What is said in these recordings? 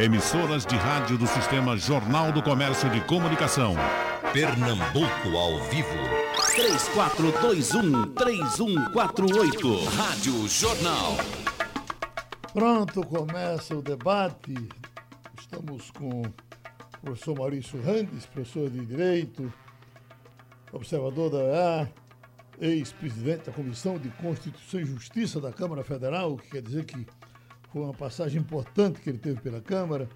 Emissoras de rádio do Sistema Jornal do Comércio de Comunicação. Pernambuco ao vivo. 3421-3148. Rádio Jornal. Pronto, começa o debate. Estamos com o professor Maurício Randes, professor de Direito, observador da EA, ex-presidente da Comissão de Constituição e Justiça da Câmara Federal, o que quer dizer que foi uma passagem importante que ele teve pela Câmara.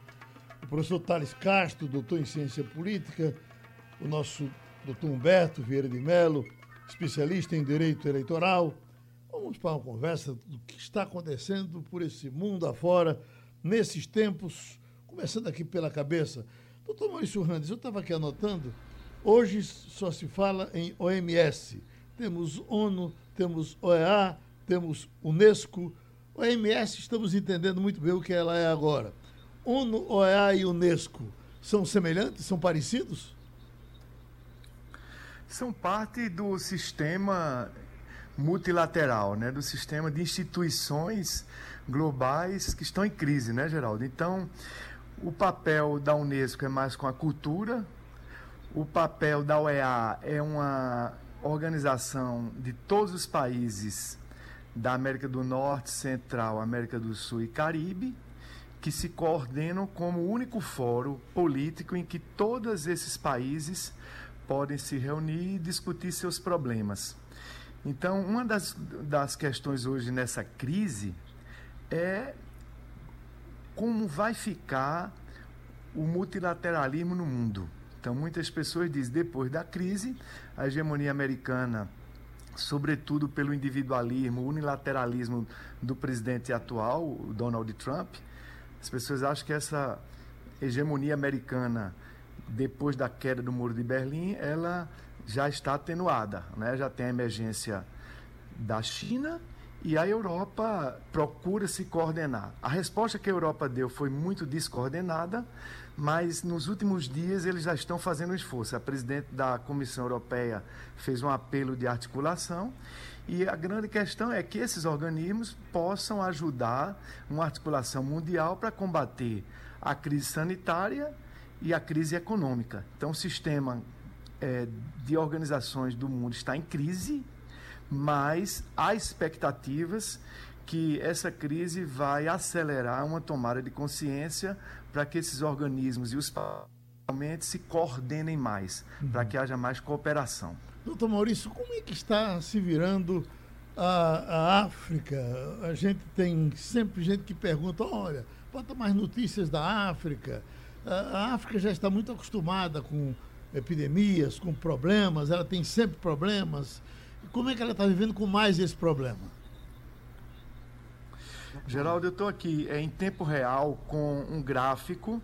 O professor Thales Castro, doutor em Ciência Política, o nosso doutor Humberto Vieira de Mello, especialista em Direito Eleitoral. Vamos para uma conversa do que está acontecendo por esse mundo afora, nesses tempos, começando aqui pela cabeça. Doutor Maurício Randes, eu estava aqui anotando, hoje só se fala em OMS. Temos ONU, temos OEA, temos Unesco, OMS, estamos entendendo muito bem o que ela é agora. ONU, OEA e Unesco são semelhantes, são parecidos? São parte do sistema multilateral, né, do sistema de instituições globais que estão em crise, né, Geraldo? Então, o papel da Unesco é mais com a cultura, o papel da OEA é uma organização de todos os países da América do Norte, Central, América do Sul e Caribe, que se coordenam como único fórum político em que todos esses países podem se reunir e discutir seus problemas. Então, uma das, das questões hoje nessa crise é como vai ficar o multilateralismo no mundo. Então, muitas pessoas dizem, depois da crise, a hegemonia americana sobretudo pelo individualismo, unilateralismo do presidente atual, Donald Trump. As pessoas acham que essa hegemonia americana, depois da queda do Muro de Berlim, ela já está atenuada, né? já tem a emergência da China e a Europa procura se coordenar. A resposta que a Europa deu foi muito descoordenada, mas nos últimos dias eles já estão fazendo um esforço. A presidente da Comissão Europeia fez um apelo de articulação e a grande questão é que esses organismos possam ajudar uma articulação mundial para combater a crise sanitária e a crise econômica. Então, o sistema é, de organizações do mundo está em crise, mas há expectativas que essa crise vai acelerar uma tomada de consciência para que esses organismos e os parlamentos se coordenem mais, uhum. para que haja mais cooperação. Doutor Maurício, como é que está se virando a, a África? A gente tem sempre gente que pergunta, olha, bota mais notícias da África. A, a África já está muito acostumada com epidemias, com problemas, ela tem sempre problemas. Como é que ela está vivendo com mais esse problema? Geraldo, eu estou aqui é, em tempo real com um gráfico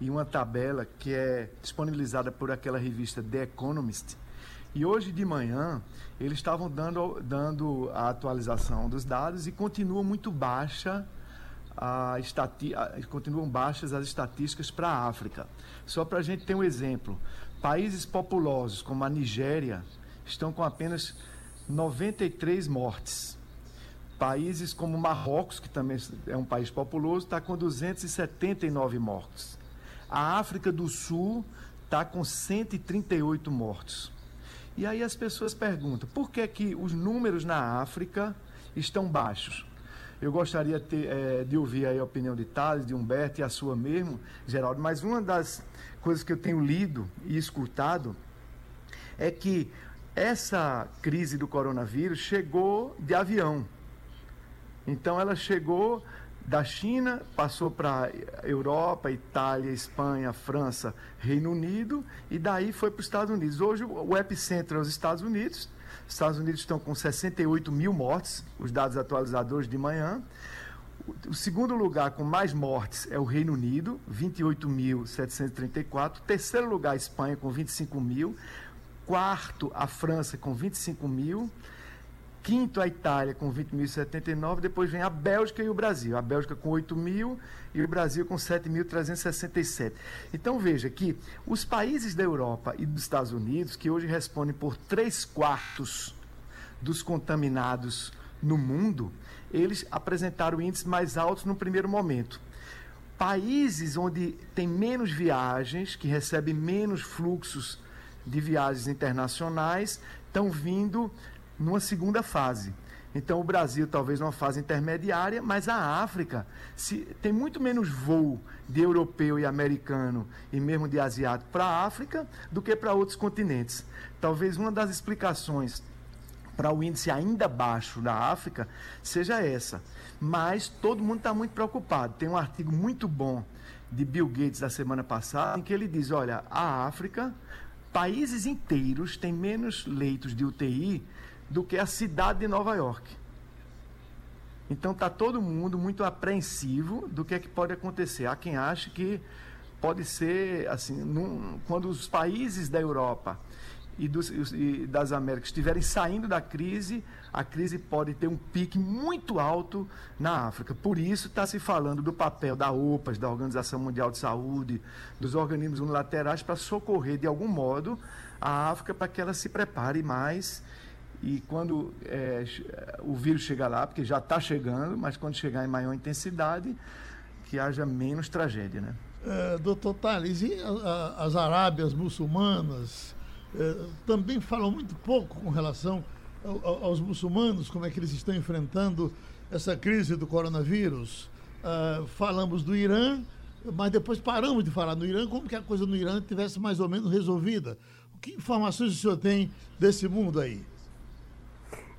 e uma tabela que é disponibilizada por aquela revista The Economist. E hoje de manhã eles estavam dando, dando a atualização dos dados e continua muito baixa a estati continuam baixas as estatísticas para a África. Só para a gente ter um exemplo, países populosos como a Nigéria estão com apenas 93 mortes Países como Marrocos, que também é um país populoso, está com 279 mortos. A África do Sul está com 138 mortos. E aí as pessoas perguntam, por que, que os números na África estão baixos? Eu gostaria ter, é, de ouvir a opinião de Thales, de Humberto e a sua mesmo, Geraldo, mas uma das coisas que eu tenho lido e escutado é que essa crise do coronavírus chegou de avião. Então ela chegou da China, passou para Europa, Itália, Espanha, França, Reino Unido e daí foi para os Estados Unidos. Hoje o epicentro é os Estados Unidos. Os Estados Unidos estão com 68 mil mortes, os dados atualizadores de manhã. O segundo lugar com mais mortes é o Reino Unido, 28.734. Terceiro lugar, a Espanha, com 25 mil. Quarto, a França, com 25 mil. Quinto, a Itália com 20.079. Depois vem a Bélgica e o Brasil. A Bélgica com 8 mil e o Brasil com 7.367. Então veja que os países da Europa e dos Estados Unidos, que hoje respondem por três quartos dos contaminados no mundo, eles apresentaram índices mais altos no primeiro momento. países onde tem menos viagens, que recebem menos fluxos de viagens internacionais, estão vindo numa segunda fase. Então, o Brasil talvez numa fase intermediária, mas a África se, tem muito menos voo de europeu e americano e mesmo de asiático para a África do que para outros continentes. Talvez uma das explicações para o índice ainda baixo da África seja essa. Mas todo mundo está muito preocupado. Tem um artigo muito bom de Bill Gates da semana passada em que ele diz: olha, a África, países inteiros têm menos leitos de UTI do que a cidade de Nova York. Então está todo mundo muito apreensivo do que é que pode acontecer. Há quem ache que pode ser assim, num, quando os países da Europa e, dos, e das Américas estiverem saindo da crise, a crise pode ter um pique muito alto na África. Por isso está se falando do papel da OPAS, da Organização Mundial de Saúde, dos organismos unilaterais para socorrer de algum modo a África para que ela se prepare mais e quando é, o vírus chegar lá, porque já está chegando, mas quando chegar em maior intensidade, que haja menos tragédia, né? É, doutor Tales, e a, a, as Arábias muçulmanas é, também falam muito pouco com relação ao, aos muçulmanos, como é que eles estão enfrentando essa crise do coronavírus. Uh, falamos do Irã, mas depois paramos de falar no Irã, como que a coisa no Irã tivesse mais ou menos resolvida. Que informações o senhor tem desse mundo aí?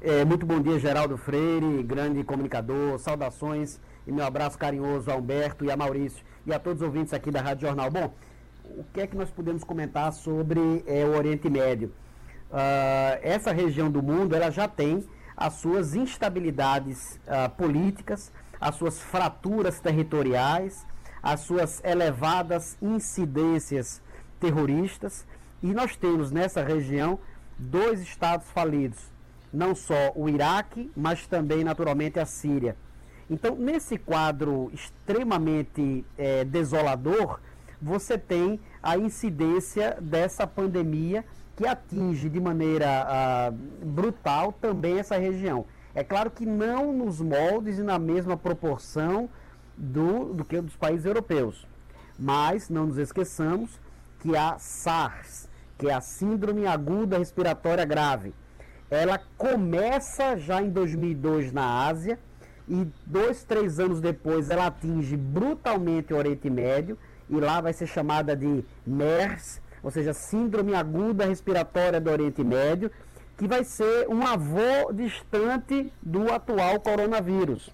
É, muito bom dia, Geraldo Freire, grande comunicador. Saudações e meu abraço carinhoso a Humberto e a Maurício e a todos os ouvintes aqui da Rádio Jornal. Bom, o que é que nós podemos comentar sobre é, o Oriente Médio? Uh, essa região do mundo ela já tem as suas instabilidades uh, políticas, as suas fraturas territoriais, as suas elevadas incidências terroristas e nós temos nessa região dois estados falidos, não só o Iraque, mas também, naturalmente, a Síria. Então, nesse quadro extremamente é, desolador, você tem a incidência dessa pandemia que atinge de maneira ah, brutal também essa região. É claro que não nos moldes e na mesma proporção do, do que dos países europeus. Mas não nos esqueçamos que a SARS, que é a Síndrome Aguda Respiratória Grave, ela começa já em 2002 na Ásia e dois, três anos depois ela atinge brutalmente o Oriente Médio e lá vai ser chamada de MERS, ou seja, Síndrome Aguda Respiratória do Oriente Médio, que vai ser um avô distante do atual coronavírus.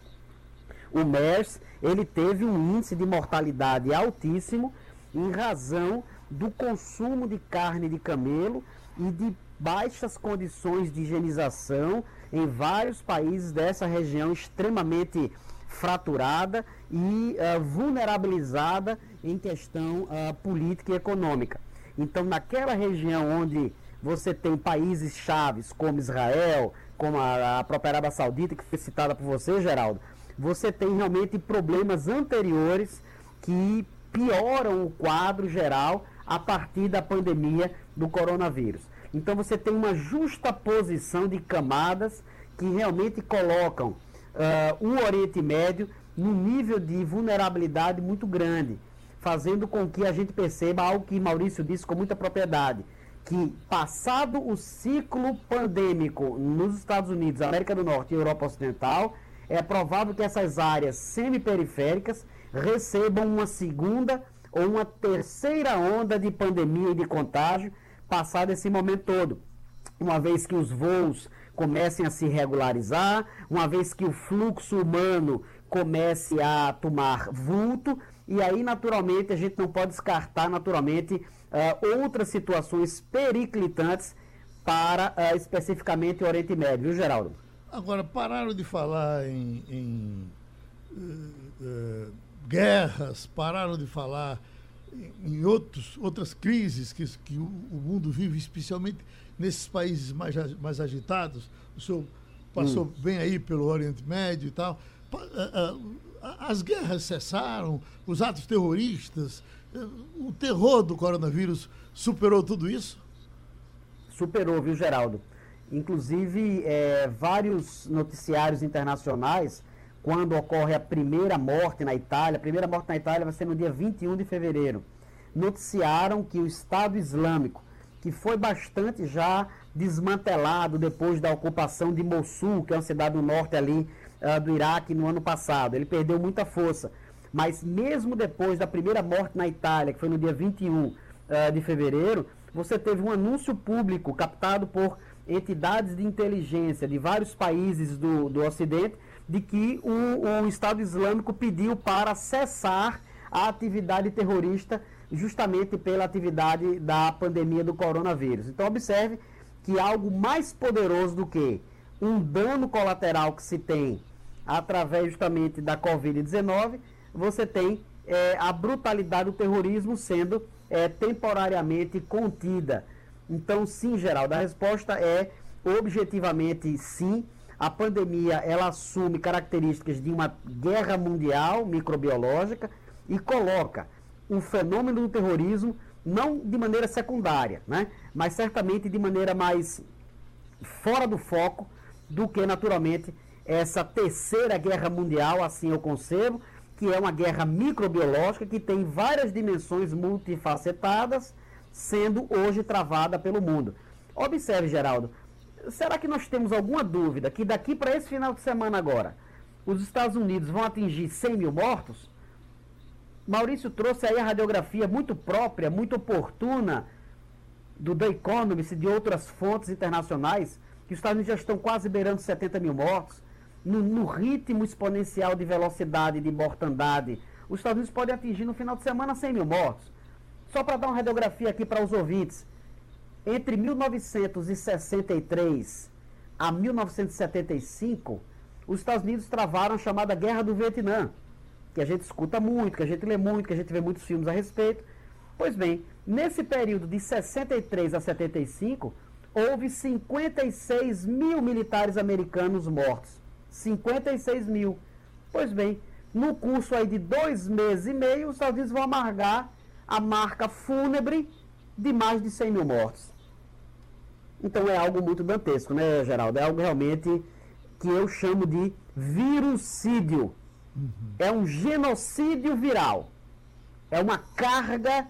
O MERS, ele teve um índice de mortalidade altíssimo em razão do consumo de carne de camelo e de baixas condições de higienização em vários países dessa região extremamente fraturada e uh, vulnerabilizada em questão uh, política e econômica. Então, naquela região onde você tem países chaves como Israel, como a, a própria Arábia Saudita, que foi citada por você, Geraldo, você tem realmente problemas anteriores que pioram o quadro geral a partir da pandemia do coronavírus. Então você tem uma justa posição de camadas que realmente colocam uh, o Oriente Médio num nível de vulnerabilidade muito grande, fazendo com que a gente perceba algo que Maurício disse com muita propriedade, que passado o ciclo pandêmico nos Estados Unidos, América do Norte e Europa Ocidental, é provável que essas áreas semiperiféricas recebam uma segunda ou uma terceira onda de pandemia e de contágio passado esse momento todo. Uma vez que os voos comecem a se regularizar, uma vez que o fluxo humano comece a tomar vulto, e aí, naturalmente, a gente não pode descartar, naturalmente, uh, outras situações periclitantes para uh, especificamente o Oriente Médio, viu, Geraldo? Agora, pararam de falar em, em uh, guerras, pararam de falar em outros, outras crises que, que o, o, mundo vive, especialmente nesses países mais, mais agitados. O senhor passou hum. bem aí pelo Oriente Médio e tal. As guerras cessaram, os atos terroristas, o terror do coronavírus superou tudo isso? Superou, viu, Geraldo? Inclusive, é, vários noticiários internacionais quando ocorre a primeira morte na Itália. A primeira morte na Itália vai ser no dia 21 de fevereiro. Noticiaram que o Estado Islâmico, que foi bastante já desmantelado depois da ocupação de Mossul, que é uma cidade do norte ali uh, do Iraque no ano passado, ele perdeu muita força. Mas mesmo depois da primeira morte na Itália, que foi no dia 21 uh, ah, de fevereiro, você teve um anúncio público captado por entidades de inteligência de vários países do, do Ocidente de que o, o Estado Islâmico pediu para cessar a atividade terrorista justamente pela atividade da pandemia do coronavírus. Então observe que algo mais poderoso do que um dano colateral que se tem através justamente da Covid-19, você tem é, a brutalidade do terrorismo sendo é, temporariamente contida. Então, sim, Geraldo, a resposta é objetivamente sim. A pandemia ela assume características de uma guerra mundial microbiológica e coloca o fenômeno do terrorismo não de maneira secundária, né? mas certamente de maneira mais fora do foco do que naturalmente essa terceira guerra mundial, assim eu concebo, que é uma guerra microbiológica que tem várias dimensões multifacetadas, sendo hoje travada pelo mundo. Observe, Geraldo, será que nós temos alguma dúvida que daqui para esse final de semana agora, os Estados Unidos vão atingir 100 mil mortos? Maurício trouxe aí a radiografia muito própria, muito oportuna do The Economist e de outras fontes internacionais, que os Estados Unidos já estão quase beirando 70 mil mortos no, no ritmo exponencial de velocidade de mortandade, os Estados Unidos podem atingir no final de semana 100 mil mortos. Só para dar uma radiografia aqui para os ouvintes, entre 1963 a 1975, os Estados Unidos travaram a chamada Guerra do Vietnã, que a gente escuta muito, que a gente lê muito, que a gente vê muitos filmes a respeito. Pois bem, nesse período de 63 a 75, houve 56 mil militares americanos mortos. 56 mil. Pois bem, no curso aí de dois meses e meio, os Estados Unidos vão amargar a marca fúnebre de mais de 100 mil mortos. Então é algo muito dantesco, né, Geraldo? É algo realmente que eu chamo de virucídio. Uhum. É um genocídio viral. É uma carga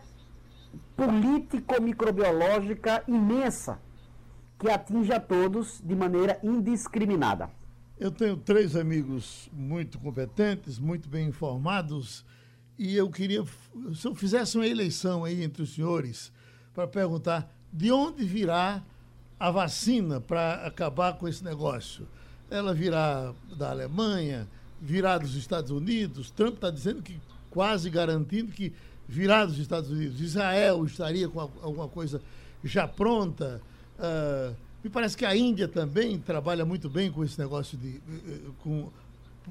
político-microbiológica imensa que atinge a todos de maneira indiscriminada. Eu tenho três amigos muito competentes, muito bem informados, e eu queria, se eu fizesse uma eleição aí entre os senhores, para perguntar de onde virá a vacina para acabar com esse negócio. Ela virá da Alemanha, virá dos Estados Unidos. Trump está dizendo que quase garantindo que virá dos Estados Unidos. Israel estaria com alguma coisa já pronta. Uh, me parece que a Índia também trabalha muito bem com esse negócio de. Eh, eh, com,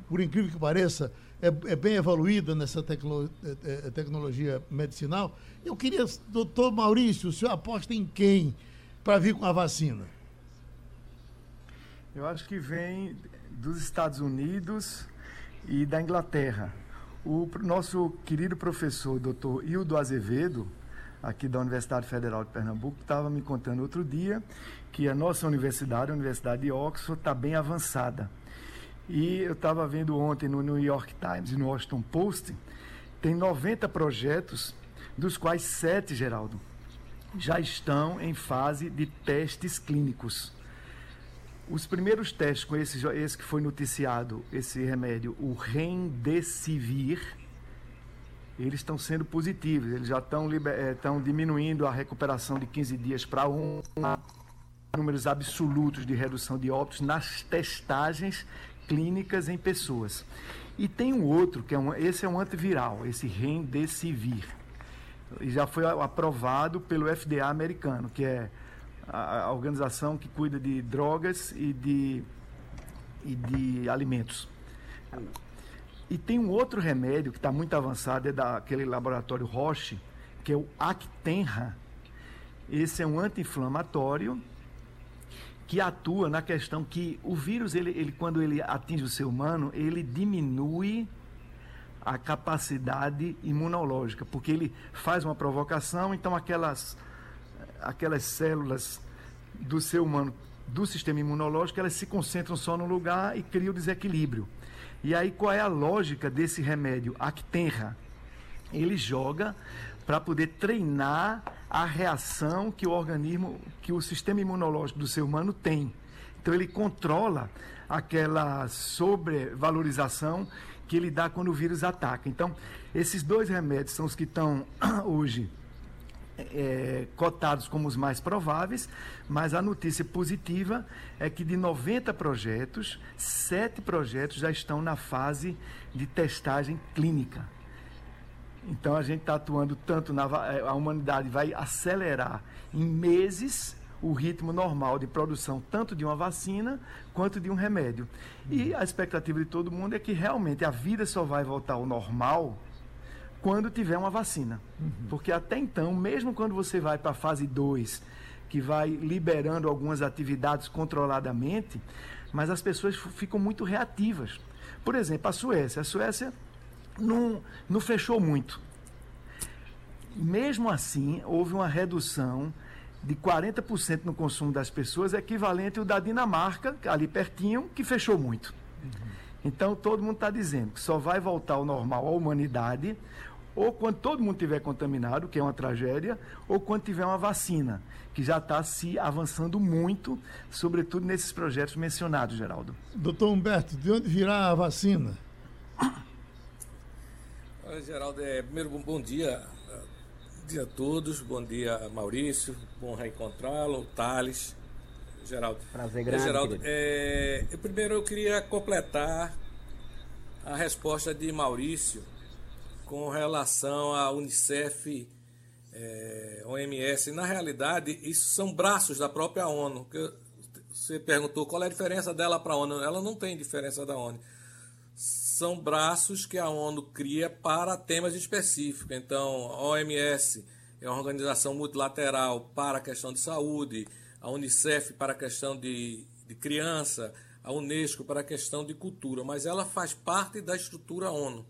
por incrível que pareça, é, é bem evoluída nessa tecno, é, tecnologia medicinal. Eu queria, doutor Maurício, o senhor aposta em quem para vir com a vacina? Eu acho que vem dos Estados Unidos e da Inglaterra. O nosso querido professor, doutor Hildo Azevedo, aqui da Universidade Federal de Pernambuco, estava me contando outro dia que a nossa universidade, a Universidade de Oxford, está bem avançada. E eu estava vendo ontem no New York Times e no Washington Post, tem 90 projetos, dos quais sete, Geraldo, já estão em fase de testes clínicos. Os primeiros testes com esse, esse que foi noticiado, esse remédio, o Remdesivir, eles estão sendo positivos, eles já estão, estão eh, diminuindo a recuperação de 15 dias para um, números absolutos de redução de óbitos nas testagens clínicas em pessoas. E tem um outro, que é um, esse é um antiviral, esse Remdesivir. Já foi aprovado pelo FDA americano, que é a, a organização que cuida de drogas e de, e de alimentos. E tem um outro remédio que está muito avançado, é daquele laboratório Roche, que é o Actenra. Esse é um anti-inflamatório que atua na questão que o vírus, ele, ele, quando ele atinge o ser humano, ele diminui a capacidade imunológica, porque ele faz uma provocação, então aquelas, aquelas células do ser humano, do sistema imunológico, elas se concentram só no lugar e criam desequilíbrio. E aí qual é a lógica desse remédio Actenra? Ele joga para poder treinar a reação que o organismo, que o sistema imunológico do ser humano tem. Então ele controla aquela sobrevalorização que ele dá quando o vírus ataca. Então, esses dois remédios são os que estão hoje é, cotados como os mais prováveis, mas a notícia positiva é que de 90 projetos, sete projetos já estão na fase de testagem clínica. Então a gente está atuando tanto na a humanidade vai acelerar em meses o ritmo normal de produção tanto de uma vacina quanto de um remédio. E a expectativa de todo mundo é que realmente a vida só vai voltar ao normal quando tiver uma vacina. Uhum. Porque até então, mesmo quando você vai para a fase 2, que vai liberando algumas atividades controladamente, mas as pessoas ficam muito reativas. Por exemplo, a Suécia. A Suécia não, não fechou muito. Mesmo assim, houve uma redução de 40% no consumo das pessoas, equivalente ao da Dinamarca, ali pertinho, que fechou muito. Uhum. Então, todo mundo está dizendo que só vai voltar ao normal a humanidade ou quando todo mundo tiver contaminado, que é uma tragédia, ou quando tiver uma vacina, que já está se avançando muito, sobretudo nesses projetos mencionados, Geraldo. Doutor Humberto, de onde virá a vacina? Olha, Geraldo, é, primeiro, bom, bom dia. Bom dia a todos, bom dia Maurício, bom reencontrá-lo, Thales, Geraldo. Prazer grande. É, Geraldo, é, primeiro eu queria completar a resposta de Maurício com relação à Unicef, é, OMS. Na realidade, isso são braços da própria ONU. Que você perguntou qual é a diferença dela para a ONU. Ela não tem diferença da ONU. São braços que a ONU cria para temas específicos. Então, a OMS é uma organização multilateral para a questão de saúde, a Unicef para a questão de, de criança, a Unesco para a questão de cultura, mas ela faz parte da estrutura ONU,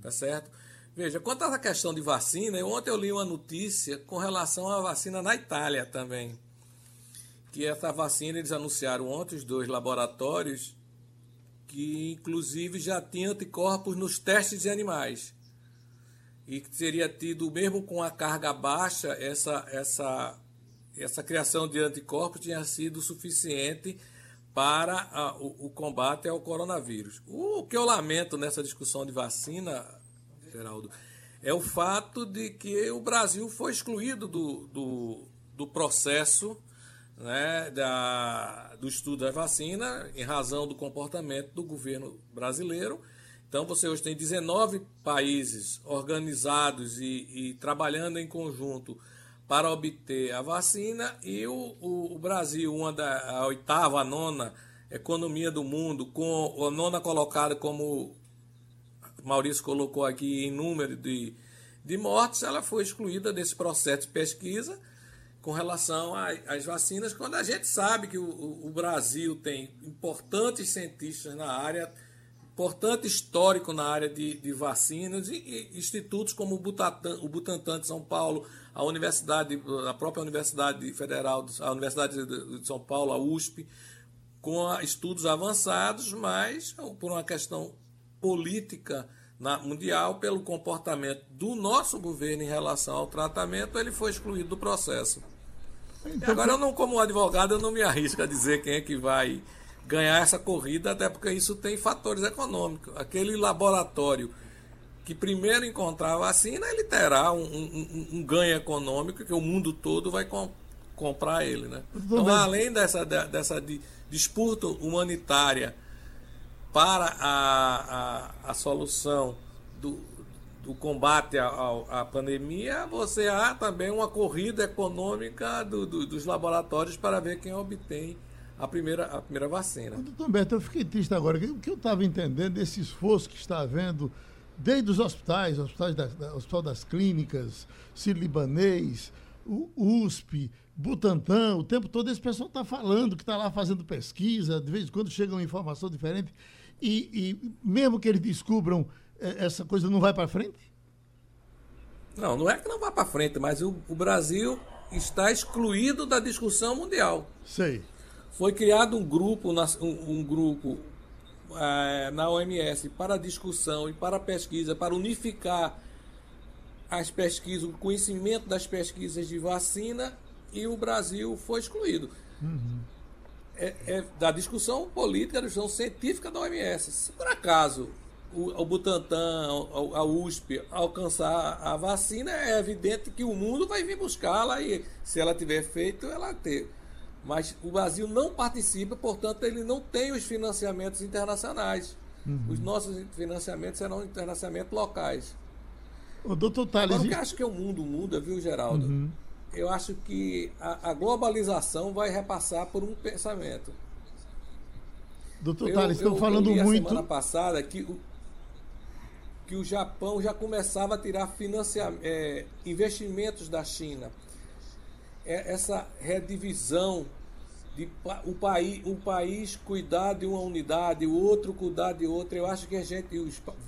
tá certo? Veja, quanto à questão de vacina, ontem eu li uma notícia com relação à vacina na Itália também. Que essa vacina eles anunciaram ontem, os dois laboratórios, que inclusive já tinha anticorpos nos testes de animais. E que teria tido, mesmo com a carga baixa, essa, essa, essa criação de anticorpos tinha sido suficiente para a, o, o combate ao coronavírus. O que eu lamento nessa discussão de vacina, Geraldo, é o fato de que o Brasil foi excluído do, do, do processo né, da, do estudo da vacina em razão do comportamento do governo brasileiro. Então, você hoje tem 19 países organizados e, e trabalhando em conjunto para obter a vacina e o, o, o Brasil, uma da a oitava, a nona economia do mundo, com a nona colocada como Maurício colocou aqui em número de, de mortes, ela foi excluída desse processo de pesquisa com relação às vacinas, quando a gente sabe que o, o Brasil tem importantes cientistas na área, importante histórico na área de, de vacinas e, e, institutos como o Butantan, o Butantan de São Paulo, a Universidade, a própria Universidade Federal, a Universidade de São Paulo, a USP, com estudos avançados, mas por uma questão política na, mundial, pelo comportamento do nosso governo em relação ao tratamento, ele foi excluído do processo. Então, agora, eu não, como advogado, eu não me arrisco a dizer quem é que vai ganhar essa corrida, até porque isso tem fatores econômicos. Aquele laboratório que primeiro encontrar a vacina, ele terá um, um, um ganho econômico que o mundo todo vai com, comprar ele. Né? Então, além dessa, dessa disputa humanitária para a, a, a solução do, do combate à, à, pandemia, você há também uma corrida econômica do, do, dos laboratórios para ver quem obtém a primeira, a primeira vacina. Doutor Beto, eu fiquei triste agora. O que eu estava entendendo desse esforço que está havendo desde os hospitais, hospitais da, da, Hospital das Clínicas, Sírio-Libanês, USP, Butantan, o tempo todo esse pessoal está falando que está lá fazendo pesquisa, de vez em quando chega uma informação diferente e, e mesmo que eles descubram eh, essa coisa não vai para frente? Não, não é que não vai para frente, mas o, o, Brasil está excluído da discussão mundial. Sei. Foi criado um grupo, um, um grupo é, na OMS para discussão e para pesquisa, para unificar as pesquisas, o conhecimento das pesquisas de vacina e o Brasil foi excluído. Uhum. É, é, da discussão política, da discussão científica da OMS. Se por acaso o, o Butantan, a, a USP alcançar a vacina, é evidente que o mundo vai vir buscá-la e se ela tiver feito, ela ter. Mas o Brasil não participa, portanto, ele não tem os financiamentos internacionais. Uhum. Os nossos financiamentos serão financiamentos locais. O doutor Tales... Agora, o que eu acho que o mundo muda, viu, Geraldo? Uhum. Eu acho que a, a, globalização vai repassar por um pensamento. Doutor Tales, estão falando eu muito... semana passada que o, que o Japão já começava a tirar financiamento, é, investimentos da China. É, essa redivisão de o país, um país cuidar de uma unidade, o outro cuidar de outra. Eu acho que a gente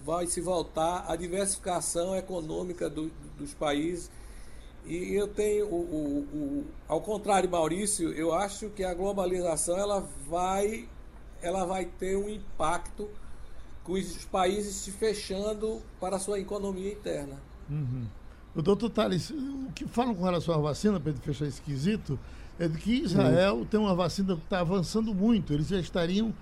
vai se voltar à diversificação econômica do, dos países. E eu tenho, o, o, o, ao contrário, Maurício, eu acho que a globalização ela vai, ela vai ter um impacto com os países se fechando para a sua economia interna. Uhum. O doutor Thales, o que falam com relação à vacina, para ele fechar esquisito, é de que Israel uhum. tem uma vacina que está avançando muito. Eles já estariam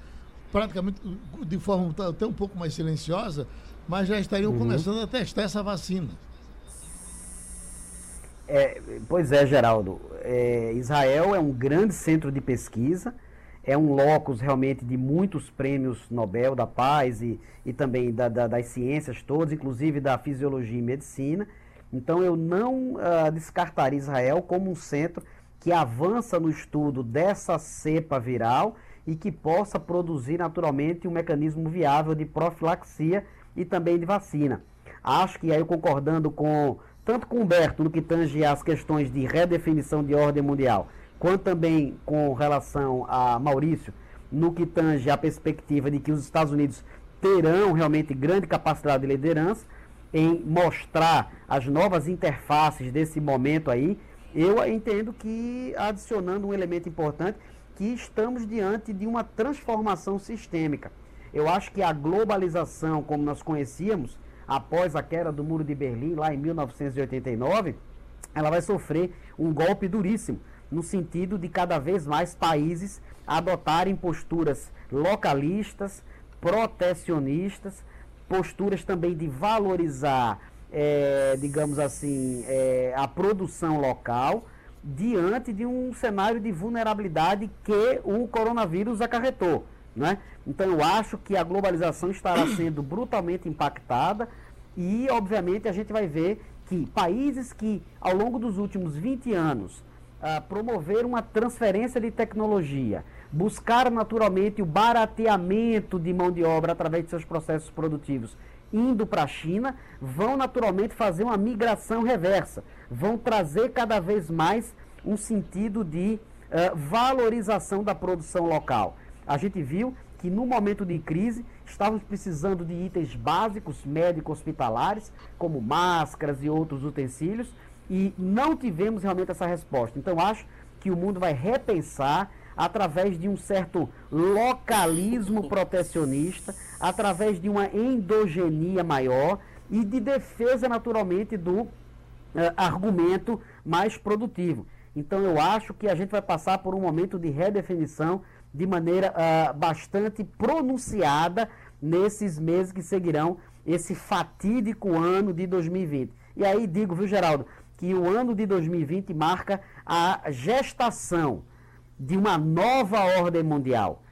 praticamente de forma até um pouco mais silenciosa, mas já estariam uhum. começando a testar essa vacina. É, pois é, Geraldo. É, Israel é um grande centro de pesquisa, é um locus realmente de muitos prêmios Nobel da Paz e, e também da, da, das ciências todas, inclusive da fisiologia e medicina. Então eu não uh, descartaria Israel como um centro que avança no estudo dessa cepa viral e que possa produzir naturalmente um mecanismo viável de profilaxia e também de vacina. Acho que aí concordando com tanto com Humberto no que tange as questões de redefinição de ordem mundial, quanto também com relação a Maurício no que tange a perspectiva de que os Estados Unidos terão realmente grande capacidade de liderança em mostrar as novas interfaces desse momento aí eu entendo que, adicionando um elemento importante, que estamos diante de uma transformação sistêmica. Eu acho que a globalização, como nós conhecíamos, após a queda do Muro de Berlim, lá em 1989, ela vai sofrer um golpe duríssimo, no sentido de cada vez mais países adotarem posturas localistas, protecionistas, posturas também de valorizar é, digamos assim, é, a produção local diante de um cenário de vulnerabilidade que o coronavírus acarretou. Né? Então eu acho que a globalização estará sendo brutalmente impactada e, obviamente, a gente vai ver que países que, ao longo dos últimos 20 anos, ah, promoveram uma transferência de tecnologia, buscaram naturalmente o barateamento de mão de obra através de seus processos produtivos indo para a China, vão naturalmente fazer uma migração reversa, vão trazer cada vez mais um sentido de uh, valorização da produção local. A gente viu que no momento de crise estávamos precisando de itens básicos médico-hospitalares, como máscaras e outros utensílios, e não tivemos realmente essa resposta. Então acho que o mundo vai repensar através de um certo localismo protecionista, através de uma endogenia maior e de defesa, naturalmente, do uh, argumento mais produtivo. Então, eu acho que a gente vai passar por um momento de redefinição de maneira uh, bastante pronunciada nesses meses que seguirão esse fatídico ano de 2020. E aí digo, viu, Geraldo, que o ano de 2020 marca a gestação de uma nova ordem mundial,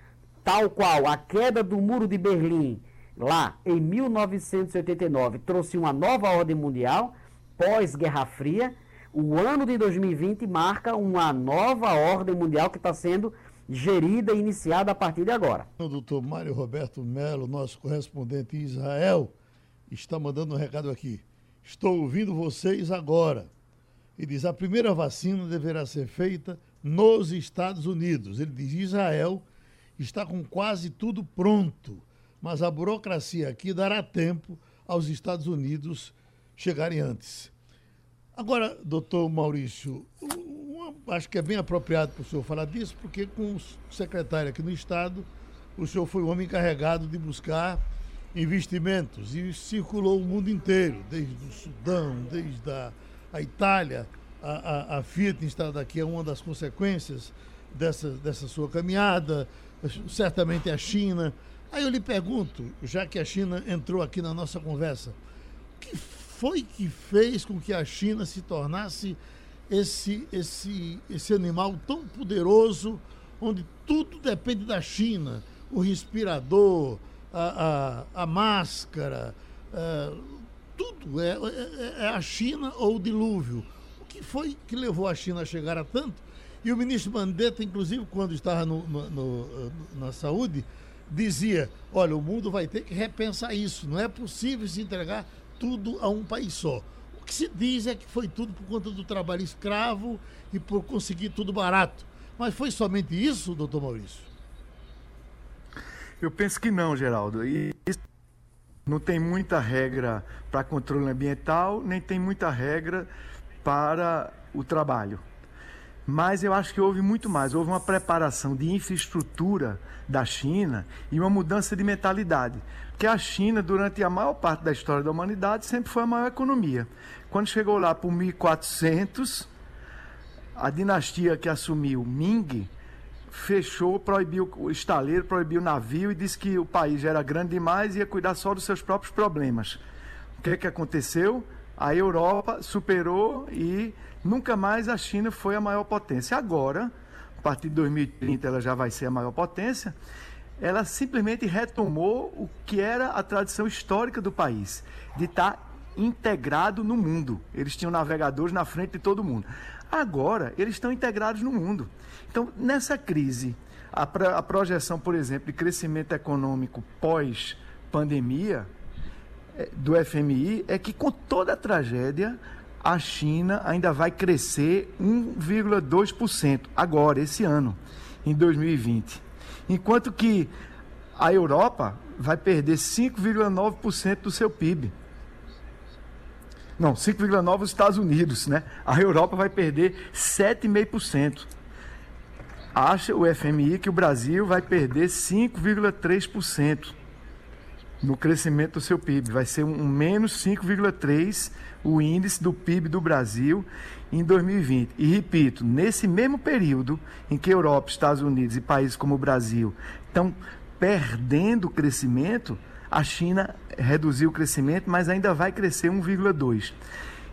tal qual a queda do Muro de Berlim, lá em 1989, trouxe uma nova ordem mundial, pós-Guerra Fria, o ano de 2020 marca uma nova ordem mundial que está sendo gerida e iniciada a partir de agora. O doutor Mário Roberto Melo, nosso correspondente em Israel, está mandando um recado aqui. Estou ouvindo vocês agora. E diz: a primeira vacina deverá ser feita nos Estados Unidos. Ele diz: Israel está com quase tudo pronto, mas a burocracia aqui dará tempo aos Estados Unidos chegarem antes. Agora, doutor Maurício, acho que é bem apropriado para o senhor falar disso, porque com o secretário aqui no Estado, o senhor foi o homem encarregado de buscar investimentos e circulou o mundo inteiro, desde o Sudão, desde a, a Itália. A, a, a Fiat instalada aqui é uma das consequências dessa, dessa sua caminhada, certamente a China. Aí eu lhe pergunto, já que a China entrou aqui na nossa conversa, o que foi que fez com que a China se tornasse esse, esse, esse animal tão poderoso, onde tudo depende da China? O respirador, a, a, a máscara, é, tudo é, é, é a China ou o dilúvio. O que foi que levou a China a chegar a tanto? E o ministro Mandetta, inclusive, quando estava no, no, no, na saúde, dizia: olha, o mundo vai ter que repensar isso. Não é possível se entregar tudo a um país só. Que se diz é que foi tudo por conta do trabalho escravo e por conseguir tudo barato. Mas foi somente isso, doutor Maurício? Eu penso que não, Geraldo. E não tem muita regra para controle ambiental, nem tem muita regra para o trabalho. Mas eu acho que houve muito mais. Houve uma preparação de infraestrutura da China e uma mudança de mentalidade. Porque a China, durante a maior parte da história da humanidade, sempre foi a maior economia. Quando chegou lá para 1400, a dinastia que assumiu, Ming, fechou, proibiu o estaleiro, proibiu o navio e disse que o país era grande demais e ia cuidar só dos seus próprios problemas. O que, é que aconteceu? A Europa superou e Nunca mais a China foi a maior potência. Agora, a partir de 2030, ela já vai ser a maior potência. Ela simplesmente retomou o que era a tradição histórica do país, de estar integrado no mundo. Eles tinham navegadores na frente de todo mundo. Agora, eles estão integrados no mundo. Então, nessa crise, a, a projeção, por exemplo, de crescimento econômico pós-pandemia do FMI é que, com toda a tragédia, a China ainda vai crescer 1,2% agora, esse ano, em 2020. Enquanto que a Europa vai perder 5,9% do seu PIB. Não, 5,9% os Estados Unidos, né? A Europa vai perder 7,5%. Acha o FMI que o Brasil vai perder 5,3% no crescimento do seu PIB. Vai ser um menos 5,3% o índice do PIB do Brasil em 2020. E repito, nesse mesmo período em que Europa, Estados Unidos e países como o Brasil estão perdendo crescimento, a China reduziu o crescimento, mas ainda vai crescer 1,2.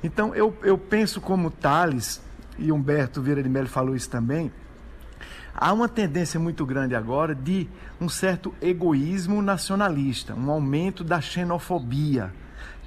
Então eu, eu penso como Thales, e Humberto Vieira de Mello falou isso também, há uma tendência muito grande agora de um certo egoísmo nacionalista, um aumento da xenofobia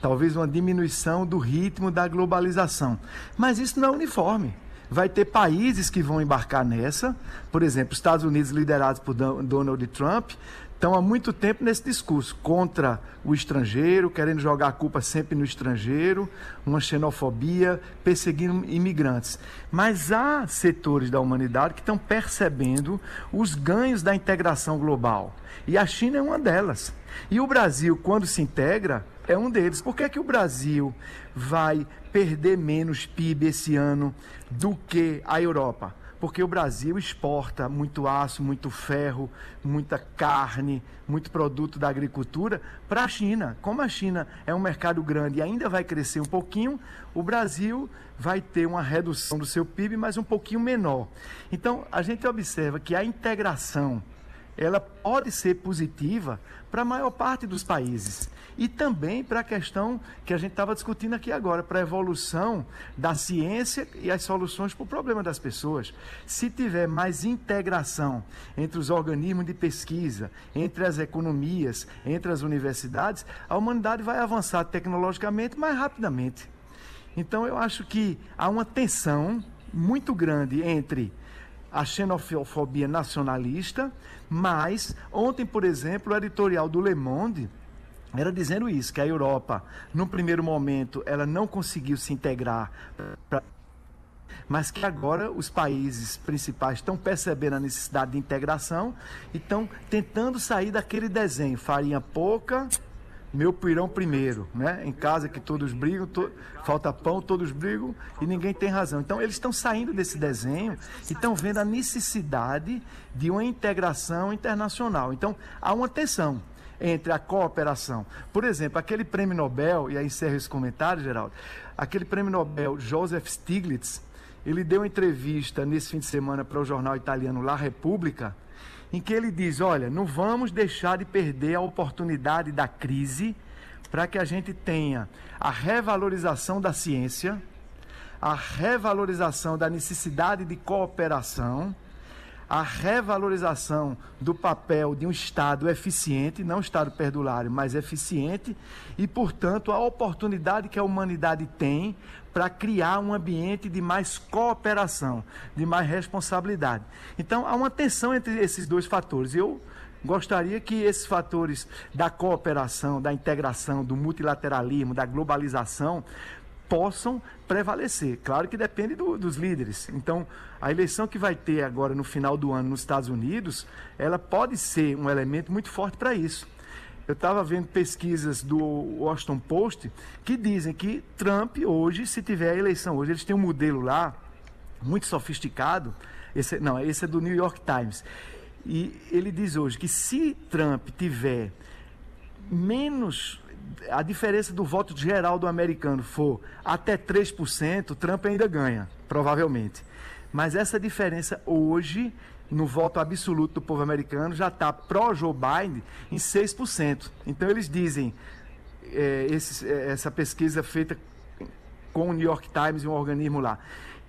talvez uma diminuição do ritmo da globalização. Mas isso não é uniforme. Vai ter países que vão embarcar nessa, por exemplo, Estados Unidos, liderados por Donald Trump, estão há muito tempo nesse discurso contra o estrangeiro, querendo jogar a culpa sempre no estrangeiro, uma xenofobia, perseguindo imigrantes. Mas há setores da humanidade que estão percebendo os ganhos da integração global. E a China é uma delas. E o Brasil, quando se integra, é um deles. Por que, é que o Brasil vai perder menos PIB esse ano do que a Europa? Porque o Brasil exporta muito aço, muito ferro, muita carne, muito produto da agricultura para a China. Como a China é um mercado grande e ainda vai crescer um pouquinho, o Brasil vai ter uma redução do seu PIB, mas um pouquinho menor. Então, a gente observa que a integração ela pode ser positiva para a maior parte dos países. E também para a questão que a gente estava discutindo aqui agora, para a evolução da ciência e as soluções para o problema das pessoas. Se tiver mais integração entre os organismos de pesquisa, entre as economias, entre as universidades, a humanidade vai avançar tecnologicamente mais rapidamente. Então eu acho que há uma tensão muito grande entre a xenofobia nacionalista, mas ontem, por exemplo, o editorial do Le Monde era dizendo isso, que a Europa, num primeiro momento, ela não conseguiu se integrar, pra, mas que agora os países principais estão percebendo a necessidade de integração e estão tentando sair daquele desenho, farinha pouca, meu pirão primeiro, né? Em casa que todos brigam, to... falta pão, todos brigam e ninguém tem razão. Então eles estão saindo desse desenho e estão vendo a necessidade de uma integração internacional. Então há uma tensão entre a cooperação. Por exemplo, aquele prêmio Nobel, e aí encerro esse comentário, Geraldo, aquele prêmio Nobel Joseph Stiglitz, ele deu entrevista nesse fim de semana para o jornal italiano La Repubblica, em que ele diz: olha, não vamos deixar de perder a oportunidade da crise para que a gente tenha a revalorização da ciência, a revalorização da necessidade de cooperação, a revalorização do papel de um Estado eficiente, não Estado perdulário, mas eficiente, e, portanto, a oportunidade que a humanidade tem para criar um ambiente de mais cooperação, de mais responsabilidade. Então, há uma tensão entre esses dois fatores. Eu gostaria que esses fatores da cooperação, da integração, do multilateralismo, da globalização, possam prevalecer. Claro que depende do, dos líderes. Então, a eleição que vai ter agora no final do ano nos Estados Unidos, ela pode ser um elemento muito forte para isso. Eu estava vendo pesquisas do Washington Post que dizem que Trump hoje, se tiver a eleição hoje, eles têm um modelo lá muito sofisticado. Esse, não, esse é do New York Times. E ele diz hoje que se Trump tiver menos a diferença do voto geral do americano for até 3%, Trump ainda ganha, provavelmente. Mas essa diferença hoje no voto absoluto do povo americano já está pró-Joe Biden em 6%. Então eles dizem, é, esse, é, essa pesquisa feita com o New York Times e um organismo lá,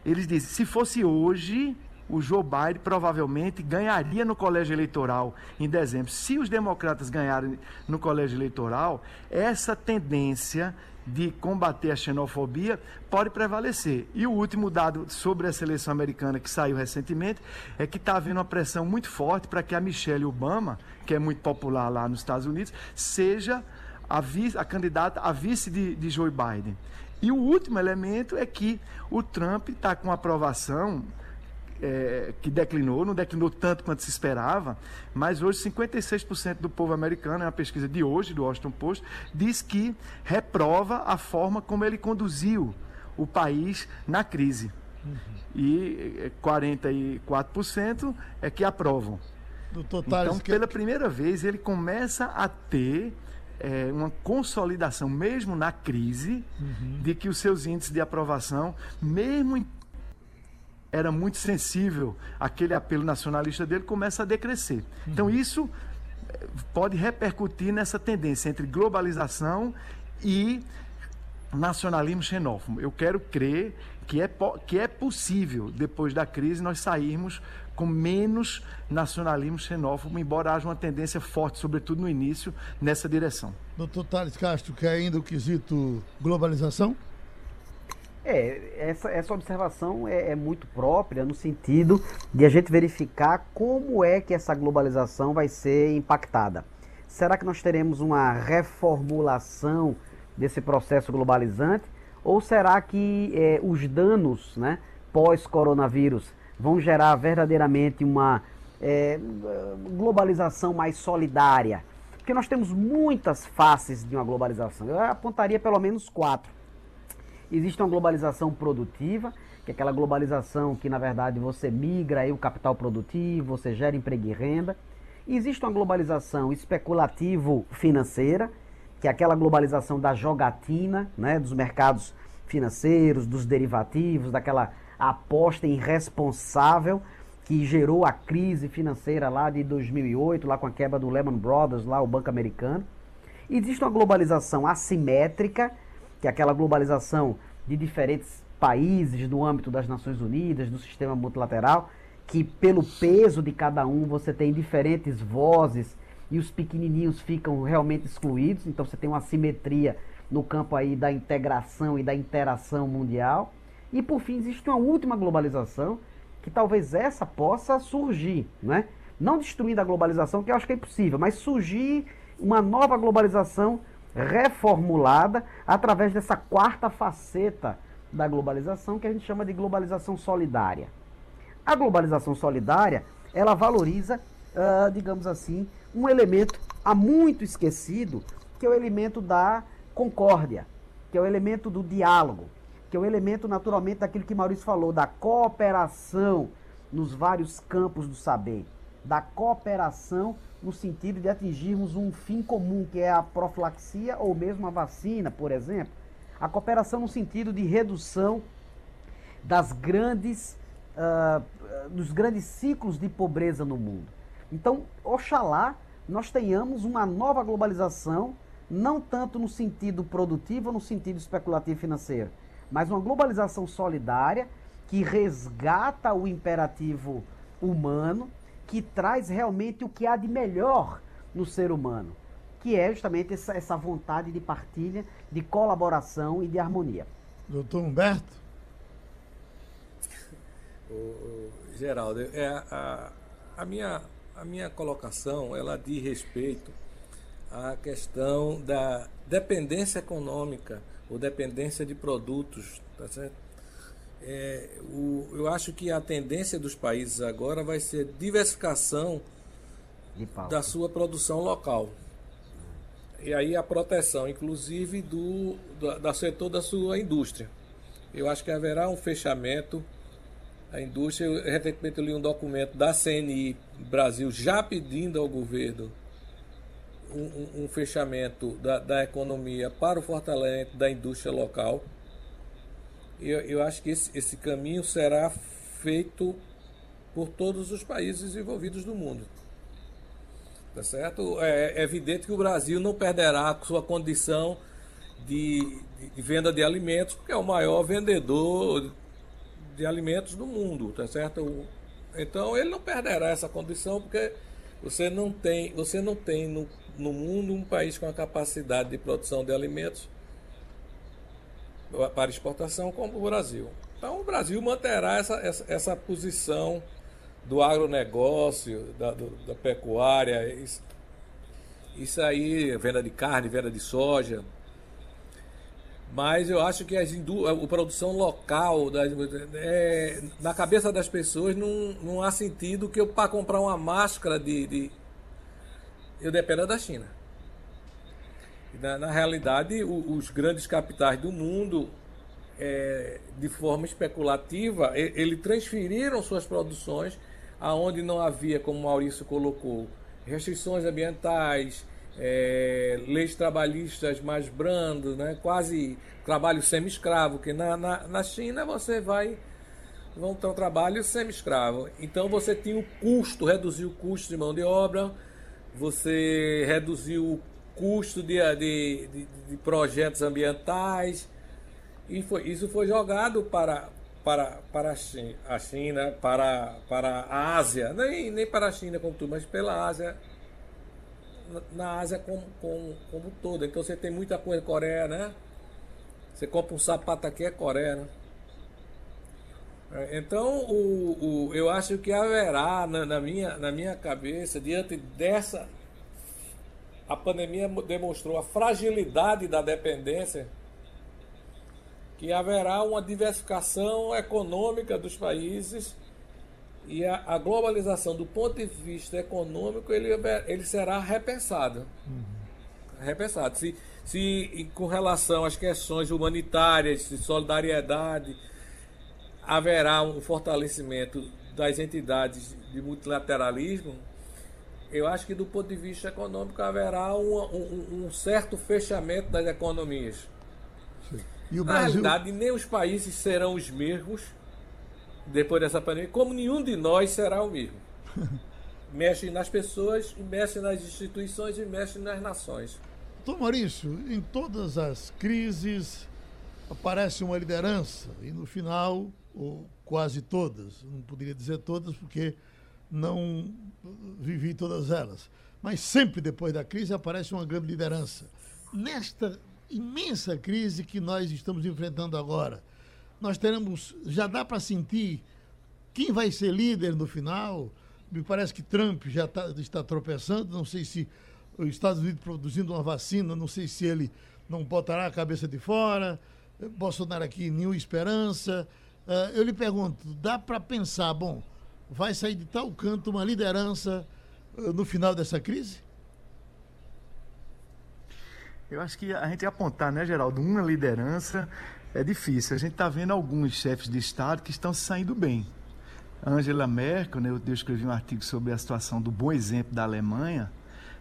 eles dizem, se fosse hoje, o Joe Biden provavelmente ganharia no colégio eleitoral em dezembro. Se os democratas ganharem no colégio eleitoral, essa tendência de combater a xenofobia pode prevalecer. E o último dado sobre a seleção americana que saiu recentemente é que está havendo uma pressão muito forte para que a Michelle Obama, que é muito popular lá nos Estados Unidos, seja a, vice, a candidata a vice de, de Joe Biden. E o último elemento é que o Trump está com aprovação é, que declinou, não declinou tanto quanto se esperava, mas hoje 56% do povo americano, é uma pesquisa de hoje, do Washington Post, diz que reprova a forma como ele conduziu o país na crise. Uhum. E 44% é, é que aprovam. então, pela primeira vez, ele começa a ter é, uma consolidação, mesmo na crise, uhum. de que os seus índices de aprovação, mesmo em era muito sensível aquele apelo nacionalista dele, começa a decrescer. Então, isso eh, pode repercutir nessa tendência entre globalização e nacionalismo xenófobo. Eu quero crer que é, que é possível, depois da crise, nós sairmos com menos nacionalismo xenófobo, embora haja uma tendência forte, sobretudo no início, nessa direção. Doutor Thales Castro, quer ainda o quesito globalização? É, essa, essa observação é, é, muito própria no sentido de a gente verificar como é que essa globalização vai ser impactada. Será que nós teremos uma reformulação desse processo globalizante? Ou será que é, os danos né, pós-coronavírus vão gerar verdadeiramente uma é, globalização mais solidária? Porque nós temos muitas faces de uma globalização. Eu apontaria pelo menos quatro. Existe uma globalização produtiva, que é aquela globalização que, na verdade, você migra aí o capital produtivo, você gera emprego e renda. existe uma globalização especulativo-financeira, que é aquela globalização da jogatina, né, dos mercados financeiros, dos derivativos, daquela aposta irresponsável que gerou a crise financeira lá de 2008, lá com a quebra do Lehman Brothers, lá o banco americano. Existe uma globalização assimétrica, que é aquela globalização de diferentes países no âmbito das Nações Unidas, do sistema multilateral, que pelo peso de cada um você tem diferentes vozes e os pequenininhos ficam realmente excluídos, então você tem uma simetria no campo aí da integração e da interação mundial. E por fim existe uma última globalização, que talvez essa possa surgir, né? não destruindo a globalização, que eu acho que é impossível, mas surgir uma nova globalização reformulada através dessa quarta faceta da globalização que a gente chama de globalização solidária. A globalização solidária, ela valoriza, uh, digamos assim, um elemento há muito esquecido que é o elemento da concórdia, que é o elemento do diálogo, que é o elemento, naturalmente, daquilo que Maurício falou, da cooperação nos vários campos do saber, da cooperação no sentido de atingirmos um fim comum, que é a profilaxia ou mesmo a vacina, por exemplo. A cooperação no sentido de redução das grandes, uh, dos grandes ciclos de pobreza no mundo. Então, oxalá nós tenhamos uma nova globalização, não tanto no sentido produtivo no sentido especulativo financeiro, mas uma globalização solidária que resgata o imperativo humano, que traz realmente o que há de melhor no ser humano, que é justamente essa, essa vontade de partilha, de colaboração e de harmonia. Doutor Humberto? O, o Geraldo, é a, a, minha, a minha colocação ela diz respeito à questão da dependência econômica ou dependência de produtos, tá certo? É, o, eu acho que a tendência dos países agora vai ser diversificação da sua produção local. E aí a proteção, inclusive, do, do da setor da sua indústria. Eu acho que haverá um fechamento. A indústria, eu, recentemente eu li um documento da CNI Brasil já pedindo ao governo um, um, um fechamento da, da economia para o fortalecimento da indústria local eu, eu acho que esse, esse caminho será feito por todos os países desenvolvidos do mundo. Tá certo? É, é evidente que o Brasil não perderá sua condição de, de, venda de alimentos, porque é o maior vendedor de alimentos do mundo, tá certo? Então ele não perderá essa condição porque você não tem, você não tem no, no mundo um país com a capacidade de produção de alimentos para exportação como o Brasil. Então o Brasil manterá essa, essa, essa posição do agronegócio, da, do, da pecuária, isso, isso aí, venda de carne, venda de soja. Mas eu acho que as indú a produção local, da, é, na cabeça das pessoas, não, não há sentido que eu, para comprar uma máscara de, de eu dependa da China. Na, na realidade, o, os grandes capitais do mundo, é, de forma especulativa, eles transferiram suas produções aonde não havia, como Maurício colocou, restrições ambientais, é, leis trabalhistas mais brandas, né? quase trabalho semi-escravo, que na, na, na China você vai vão ter um trabalho semi-escravo. Então você tinha o custo, reduziu o custo de mão de obra, você reduziu o custo de, de, de, de projetos ambientais. E foi, isso foi jogado para, para, para a China, para, para a Ásia, nem, nem para a China como tudo, mas pela Ásia, na Ásia como, como, como todo. Então você tem muita coisa Coreia, né? Você compra um sapato aqui é Coreia, né? É, então, o, o, eu acho que haverá na, na, minha, na minha cabeça, diante dessa a pandemia demonstrou a fragilidade da dependência, que haverá uma diversificação econômica dos países e a, a globalização do ponto de vista econômico ele, ele será repensado. Uhum. Repensado. Se, se com relação às questões humanitárias, de solidariedade, haverá um fortalecimento das entidades de multilateralismo, eu acho que do ponto de vista econômico haverá um, um, um certo fechamento das economias. E o Na Brasil... realidade, nem os países serão os mesmos depois dessa pandemia, como nenhum de nós será o mesmo. mexe nas pessoas, mexe nas instituições e mexe nas nações. Doutor Maurício, em todas as crises aparece uma liderança e no final, ou quase todas, não poderia dizer todas porque não vivi todas elas. Mas sempre depois da crise aparece uma grande liderança. Nesta imensa crise que nós estamos enfrentando agora, nós teremos, já dá para sentir quem vai ser líder no final. Me parece que Trump já tá, está tropeçando, não sei se os Estados Unidos produzindo uma vacina, não sei se ele não botará a cabeça de fora. Bolsonaro aqui, nenhuma esperança. Uh, eu lhe pergunto, dá para pensar, bom, vai sair de tal canto uma liderança uh, no final dessa crise? Eu acho que a gente apontar, né, Geraldo, uma liderança é difícil. A gente está vendo alguns chefes de Estado que estão se saindo bem. Angela Merkel, né, eu escrevi um artigo sobre a situação do bom exemplo da Alemanha,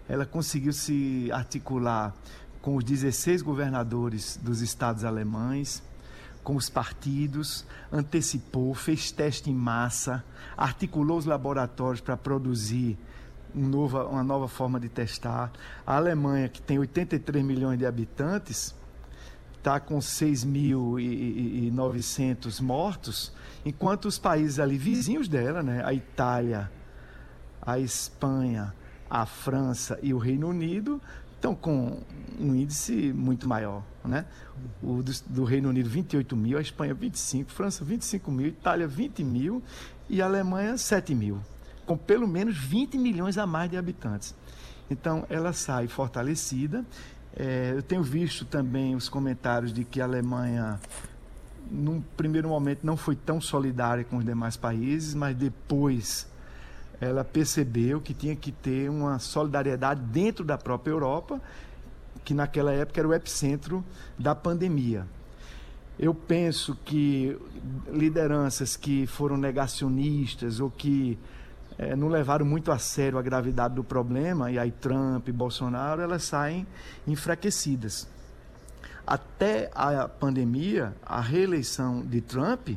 ela conseguiu se articular com os 16 governadores dos estados alemães, com os partidos, antecipou, fez teste em massa, articulou os laboratórios para produzir um nova, uma nova forma de testar. A Alemanha, que tem 83 milhões de habitantes, está com 6.900 mortos, enquanto os países ali vizinhos dela, né, a Itália, a Espanha, a França e o Reino Unido, estão com um índice muito maior. Né? O do, do, Reino Unido, 28 mil, a Espanha, 25, França, 25 mil, Itália, 20 mil e a Alemanha, 7 mil, com pelo menos 20 milhões a mais de habitantes. Então, ela sai fortalecida. É, eu tenho visto também os comentários de que a Alemanha, num primeiro momento, não foi tão solidária com os demais países, mas depois ela percebeu que tinha que ter uma solidariedade dentro da própria Europa, que naquela época era o epicentro da pandemia. Eu penso que lideranças que foram negacionistas ou que é, não levaram muito a sério a gravidade do problema, e aí Trump e Bolsonaro, elas saem enfraquecidas. Até a pandemia, a reeleição de Trump,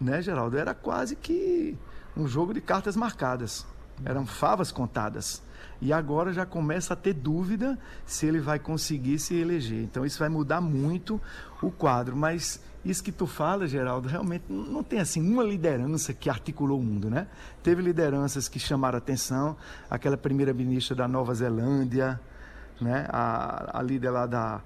né, Geraldo, era quase que um jogo de cartas marcadas. Eram favas contadas. E agora já começa a ter dúvida se ele vai conseguir se eleger. Então isso vai mudar muito o quadro. Mas isso que tu fala, Geraldo, realmente não tem assim uma liderança que articulou o mundo, né? Teve lideranças que chamaram atenção, aquela primeira ministra da Nova Zelândia, né? A, a líder lá da,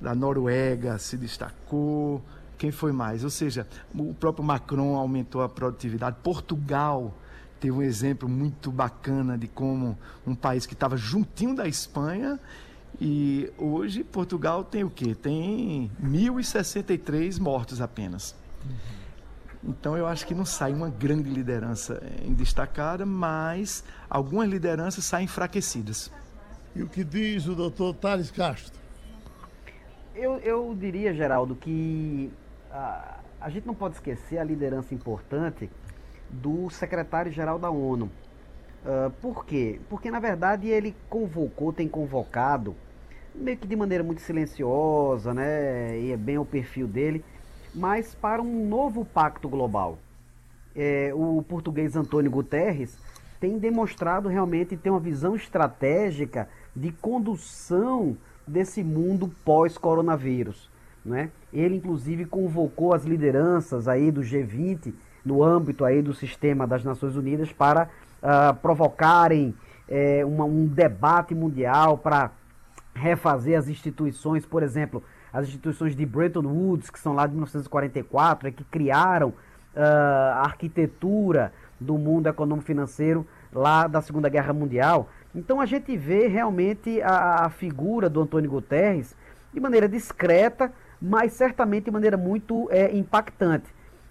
da Noruega se destacou, quem foi mais? Ou seja, o próprio Macron aumentou a produtividade. Portugal teve um exemplo muito bacana de como um país que estava juntinho da Espanha e hoje Portugal tem o quê? Tem 1.063 mortos apenas. Então eu acho que não sai uma grande liderança em destacada, mas algumas lideranças saem enfraquecidas. E o que diz o doutor Thales Castro? Eu, eu diria, Geraldo, que a, a gente não pode esquecer a liderança importante do secretário-geral da ONU. Uh, por quê? Porque, na verdade, ele convocou, tem convocado, meio que de maneira muito silenciosa, né? E é bem o perfil dele, mas para um novo pacto global. É, o português Antônio Guterres tem demonstrado realmente ter uma visão estratégica de condução desse mundo pós-coronavírus. Né? Ele inclusive convocou as lideranças aí do G20 no âmbito aí do sistema das Nações Unidas para uh, provocarem é, uma, um debate mundial para refazer as instituições, por exemplo, as instituições de Bretton Woods, que são lá de 1944, é, que criaram uh, a arquitetura do mundo econômico-financeiro lá da Segunda Guerra Mundial. Então a gente vê realmente a, a figura do Antônio Guterres de maneira discreta, mas certamente de maneira muito é, impactante.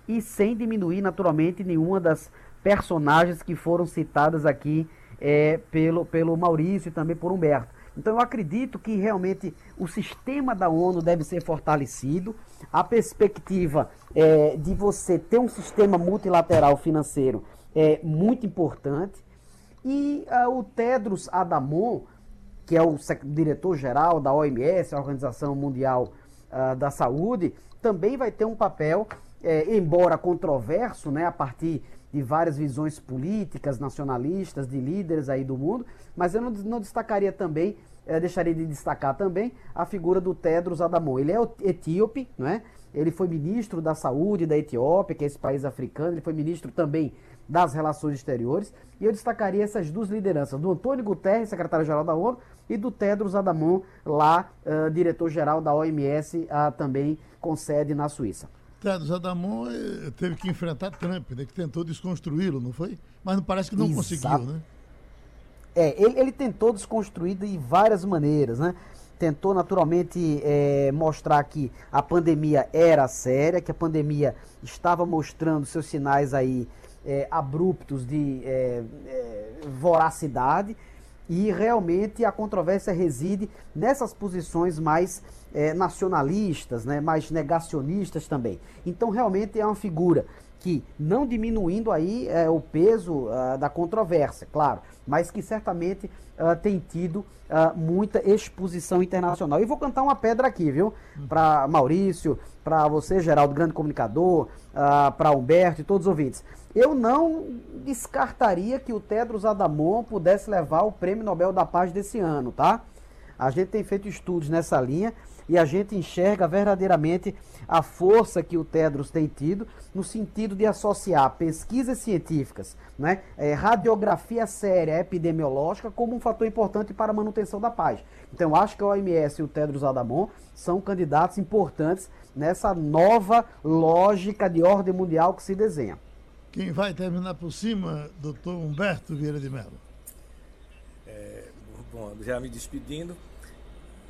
E sem diminuir, naturalmente, nenhuma das personagens que foram citadas aqui é, pelo, pelo Maurício e também por Humberto. Então eu acredito que realmente o sistema da ONU deve ser fortalecido. A perspectiva é, de você ter um sistema multilateral financeiro é muito importante. E uh, o Tedros Adamon, que é o diretor-geral da OMS, a Organização Mundial uh, da Saúde, também vai ter um papel, é, embora controverso, né, a partir de várias visões políticas, nacionalistas, de líderes aí do mundo, mas eu não, não destacaria também, é, deixaria de destacar também a figura do Tedros Adamon. Ele é etíope, não é? Ele foi ministro da saúde da Etiópia, que é esse país africano, ele foi ministro também das relações exteriores, e eu destacaria essas duas lideranças, do Antônio Guterres, secretário-geral da ONU, e do Tedros Adamon, lá, uh, diretor-geral da OMS, uh, também com sede na Suíça. Tedros Adamon eh, teve que enfrentar Trump, né, que tentou desconstruí-lo, não foi? Mas não parece que não Exato. conseguiu, né? É, ele, ele tentou desconstruir de várias maneiras, né? Tentou naturalmente é, mostrar que a pandemia era séria, que a pandemia estava mostrando seus sinais aí é, abruptos de é, voracidade e realmente a controvérsia reside nessas posições mais é, nacionalistas, né, mais negacionistas também. Então realmente é uma figura que, não diminuindo aí é, o peso uh, da controvérsia, claro, mas que certamente uh, tem tido uh, muita exposição internacional. E vou cantar uma pedra aqui, viu? Para Maurício, para você, Geraldo, grande comunicador, para Humberto e todos os ouvintes. Eu não descartaria que o Tedros Adamon pudesse levar o Prêmio Nobel da Paz desse ano, tá? A gente tem feito estudos nessa linha e a gente enxerga verdadeiramente a força que o Tedros tem tido no sentido de associar pesquisas científicas, né, é, radiografia séria epidemiológica como um fator importante para a manutenção da paz. Então, acho que a OMS e o Tedros Adamon são candidatos importantes nessa nova lógica de ordem mundial que se desenha. Quem vai terminar por cima, doutor Humberto Vieira de Mello? É, bom, já me despedindo.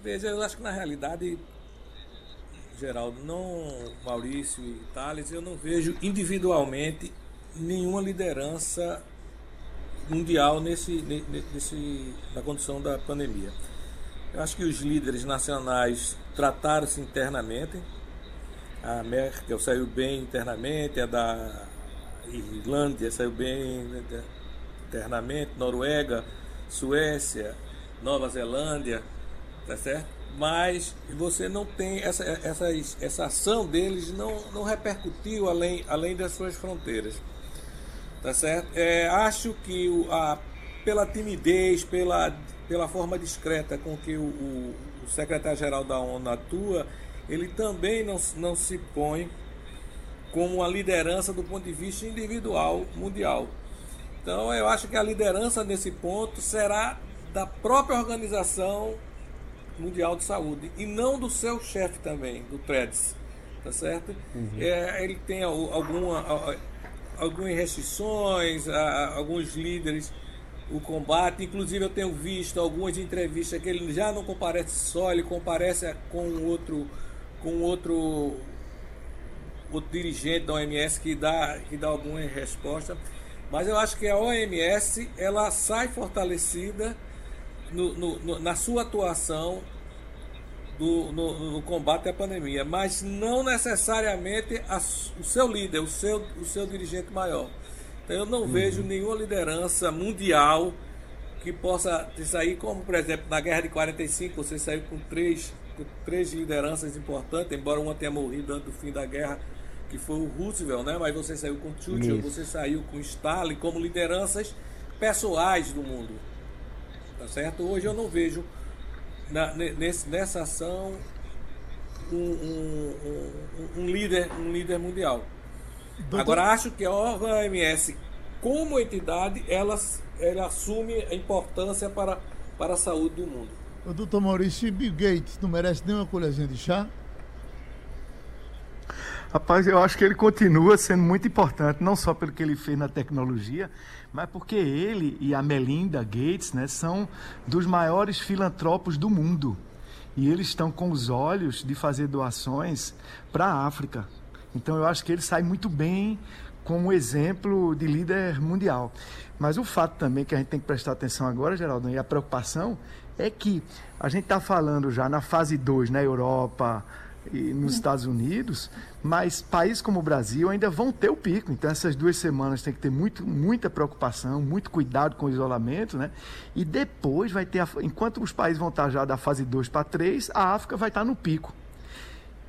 Veja, eu acho que na realidade, Geraldo, não Maurício e Thales, eu não vejo individualmente nenhuma liderança mundial nesse, nesse, na condição da pandemia. Eu acho que os líderes nacionais trataram-se internamente. A Merkel saiu bem internamente, a da Irlândia saiu bem internamente, Noruega, Suécia, Nova Zelândia tá certo? Mas você não tem essa, essa, essa ação deles não, não repercutiu além, além das suas fronteiras, tá certo? É, acho que o, a, pela timidez, pela, pela forma discreta com que o, o, o secretário-geral da ONU atua, ele também não, não se põe como uma liderança do ponto de vista individual mundial. Então eu acho que a liderança nesse ponto será da própria organização Mundial de Saúde e não do seu chefe também, do TREDS, tá certo? Uhum. É, ele tem alguma, algumas restrições, alguns líderes o combate, inclusive eu tenho visto algumas entrevistas que ele já não comparece só, ele comparece com outro com outro outro dirigente da OMS que dá que dá alguma resposta, mas eu acho que a OMS ela sai fortalecida no, no, na sua atuação do, no, no, combate à pandemia, mas não necessariamente a, o seu líder, o seu, o seu dirigente maior. Então eu não uhum. vejo nenhuma liderança mundial que possa sair, como por exemplo na Guerra de 45, você saiu com três, com três lideranças importantes, embora uma tenha morrido antes do fim da guerra, que foi o Roosevelt, né? mas você saiu com Churchill, Isso. você saiu com Stalin como lideranças pessoais do mundo tá certo? Hoje eu não vejo na, nesse, nessa ação um, um, um, um, líder, um líder mundial. Doutor... Agora acho que a OMS, como entidade, ela, ela assume a importância para, para a saúde do mundo. O doutor Maurício, Bill Gates não merece nem uma colherzinha de chá? Rapaz, eu acho que ele continua sendo muito importante, não só pelo que ele fez na tecnologia, mas porque ele e a Melinda Gates né, são dos maiores filantropos do mundo. E eles estão com os olhos de fazer doações para a África. Então eu acho que ele sai muito bem como exemplo de líder mundial. Mas o fato também que a gente tem que prestar atenção agora, Geraldo, e a preocupação é que a gente está falando já na fase 2 na Europa, nos Estados Unidos, mas países como o Brasil ainda vão ter o pico. Então, essas duas semanas tem que ter muito, muita preocupação, muito cuidado com o isolamento, né? E depois vai ter, a, enquanto os países vão estar já da fase 2 para 3, a África vai estar no pico.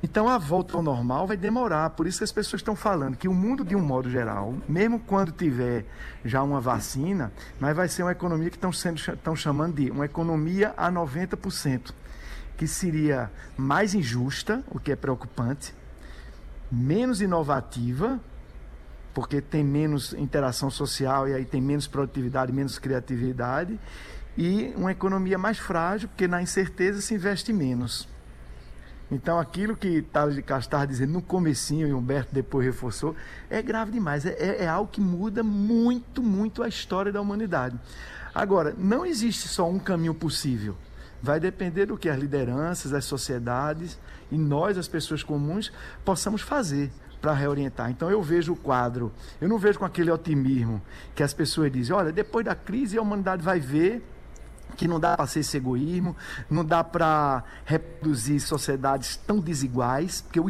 Então, a volta ao normal vai demorar. Por isso que as pessoas estão falando que o mundo, de um modo geral, mesmo quando tiver já uma vacina, mas vai ser uma economia que estão, sendo, estão chamando de uma economia a 90% que seria mais injusta, o que é preocupante, menos inovativa, porque tem menos interação social e aí tem menos produtividade, menos criatividade, e uma economia mais frágil, porque na incerteza se investe menos. Então, aquilo que Thales de Castro estava dizendo no comecinho, e Humberto depois reforçou, é grave demais. É, é, é algo que muda muito, muito a história da humanidade. Agora, não existe só um caminho possível vai depender do que as lideranças, as sociedades e nós, as pessoas comuns, possamos fazer para reorientar. Então eu vejo o quadro, eu não vejo com aquele otimismo que as pessoas dizem, olha, depois da crise a humanidade vai ver que não dá para ser esse egoísmo, não dá para reproduzir sociedades tão desiguais, porque o,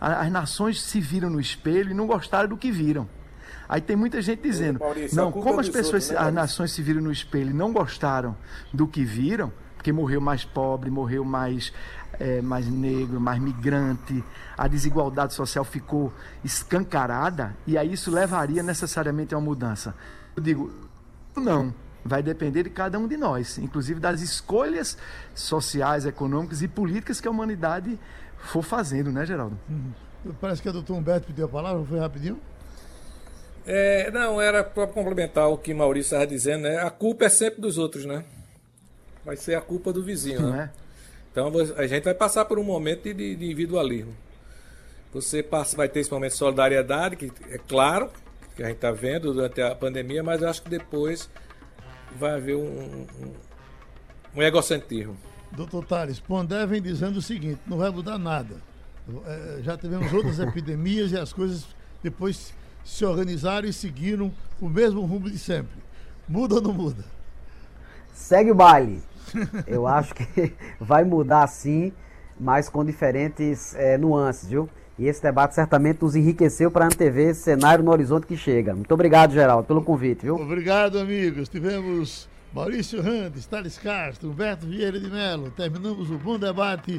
as nações se viram no espelho e não gostaram do que viram. Aí tem muita gente dizendo, Maurício, não, como as pessoas, outros, né, as nações se viram no espelho e não gostaram do que viram, porque morreu mais pobre, morreu mais, é, mais negro, mais migrante, a desigualdade social ficou escancarada e aí isso levaria necessariamente a uma mudança. Eu digo, não vai depender de cada um de nós, inclusive das escolhas sociais, econômicas e políticas que a humanidade for fazendo, né, Geraldo? Uhum. Parece que a doutor Humberto pediu a palavra, foi rapidinho? É, não, era para complementar o que Maurício estava dizendo, né? A culpa é sempre dos outros, né? Vai ser a culpa do vizinho, né? É. Então a gente vai passar por um momento de, de individualismo. Você passa, vai ter esse momento de solidariedade, que é claro, que a gente está vendo durante a pandemia, mas eu acho que depois vai haver um, um, um egocentrismo. Doutor Tales, Pondé vem dizendo o seguinte: não vai mudar nada. É, já tivemos outras epidemias e as coisas depois se organizaram e seguiram o mesmo rumo de sempre. Muda ou não muda? Segue o baile. Eu acho que vai mudar sim, mas com diferentes é, nuances, viu? E esse debate certamente nos enriqueceu para antever esse cenário no horizonte que chega. Muito obrigado, Geraldo, pelo convite, viu? Obrigado, amigos. Tivemos Maurício Randes, Thales Castro, Humberto Vieira de Mello. Terminamos o bom debate.